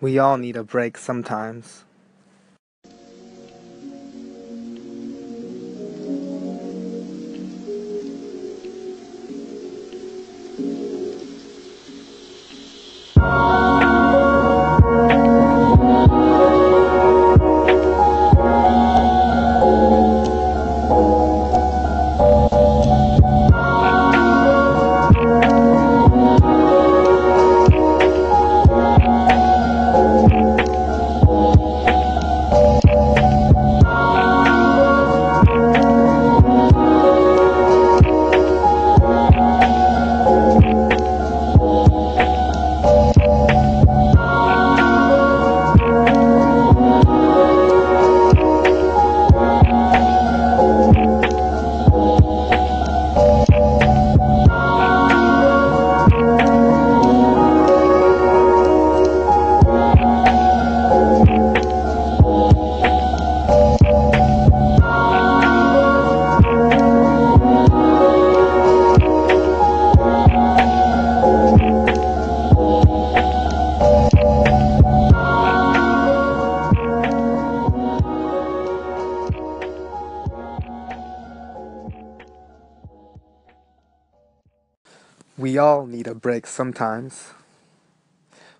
We all need a break sometimes. break sometimes.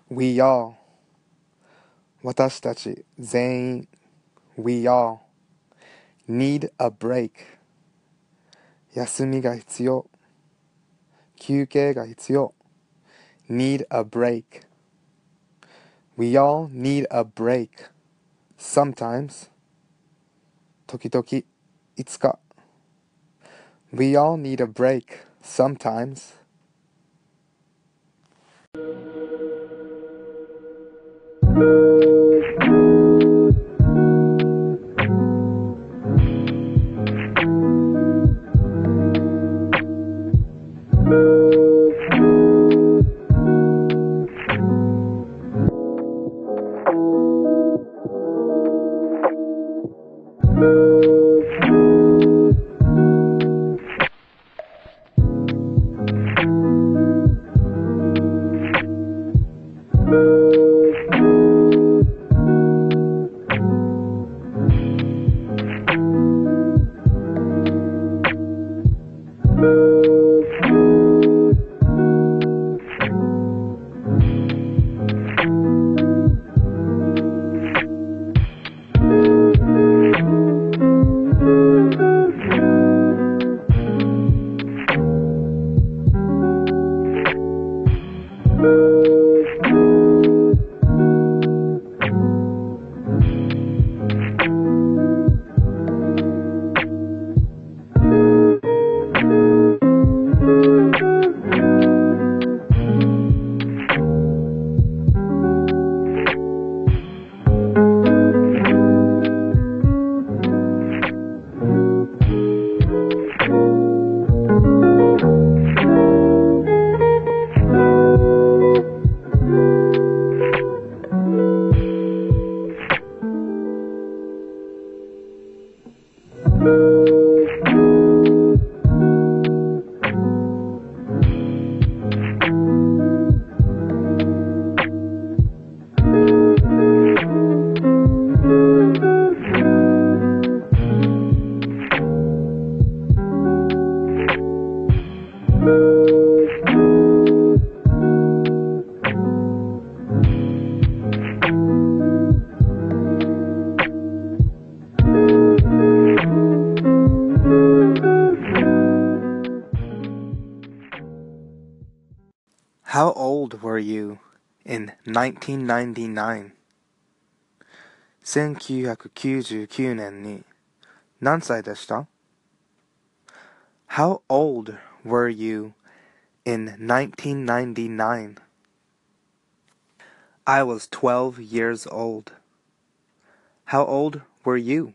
We all 私たち全員 We all need a break 休みが必要休憩が必要 need a break We all need a break sometimes 時々いつか We all need a break sometimes you in 1999? 1999年に何歳でした How old were you in 1999? I was 12 years old. How old were you?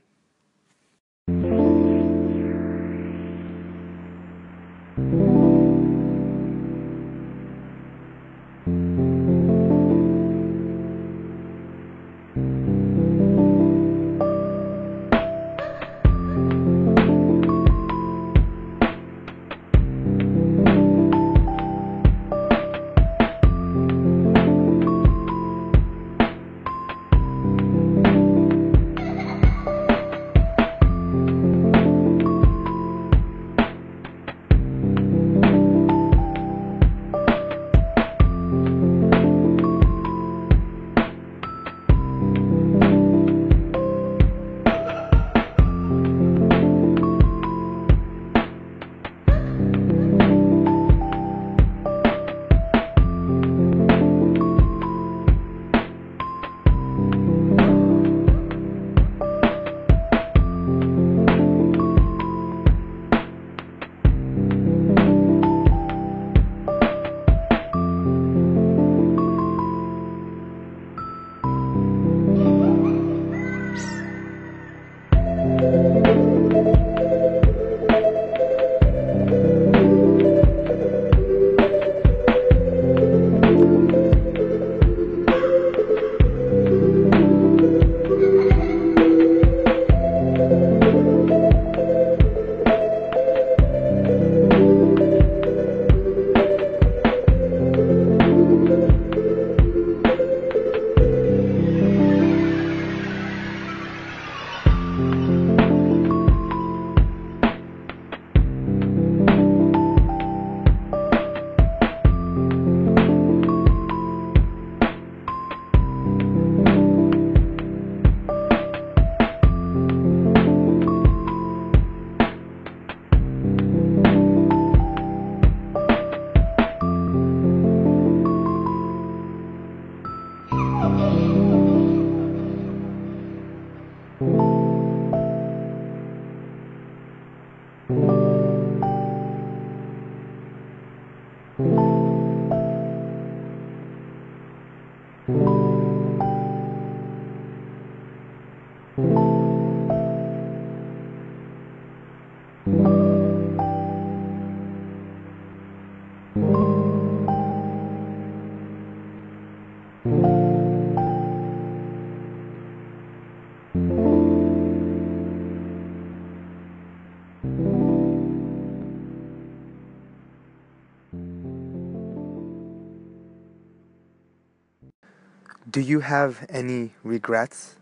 Do you have any regrets?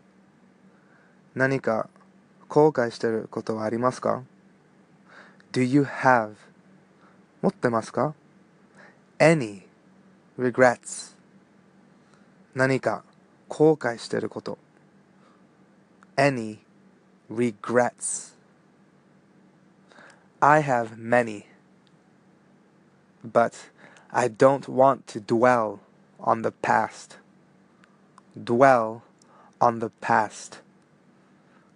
何か後悔してることはありますか ?Do you have 持ってますか ?any regrets 何か後悔してること any regrets I have many but I don't want to dwell on the past dwell on the past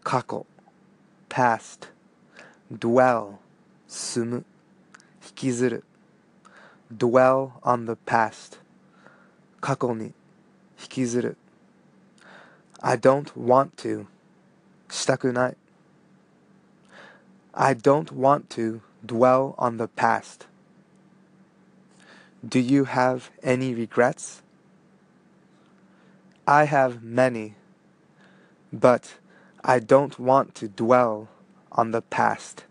過去 past dwell 住む引きずる dwell on the past 過去に引きずる I don't want to したくない I don't want to dwell on the past Do you have any regrets? I have many, but I don't want to dwell on the past.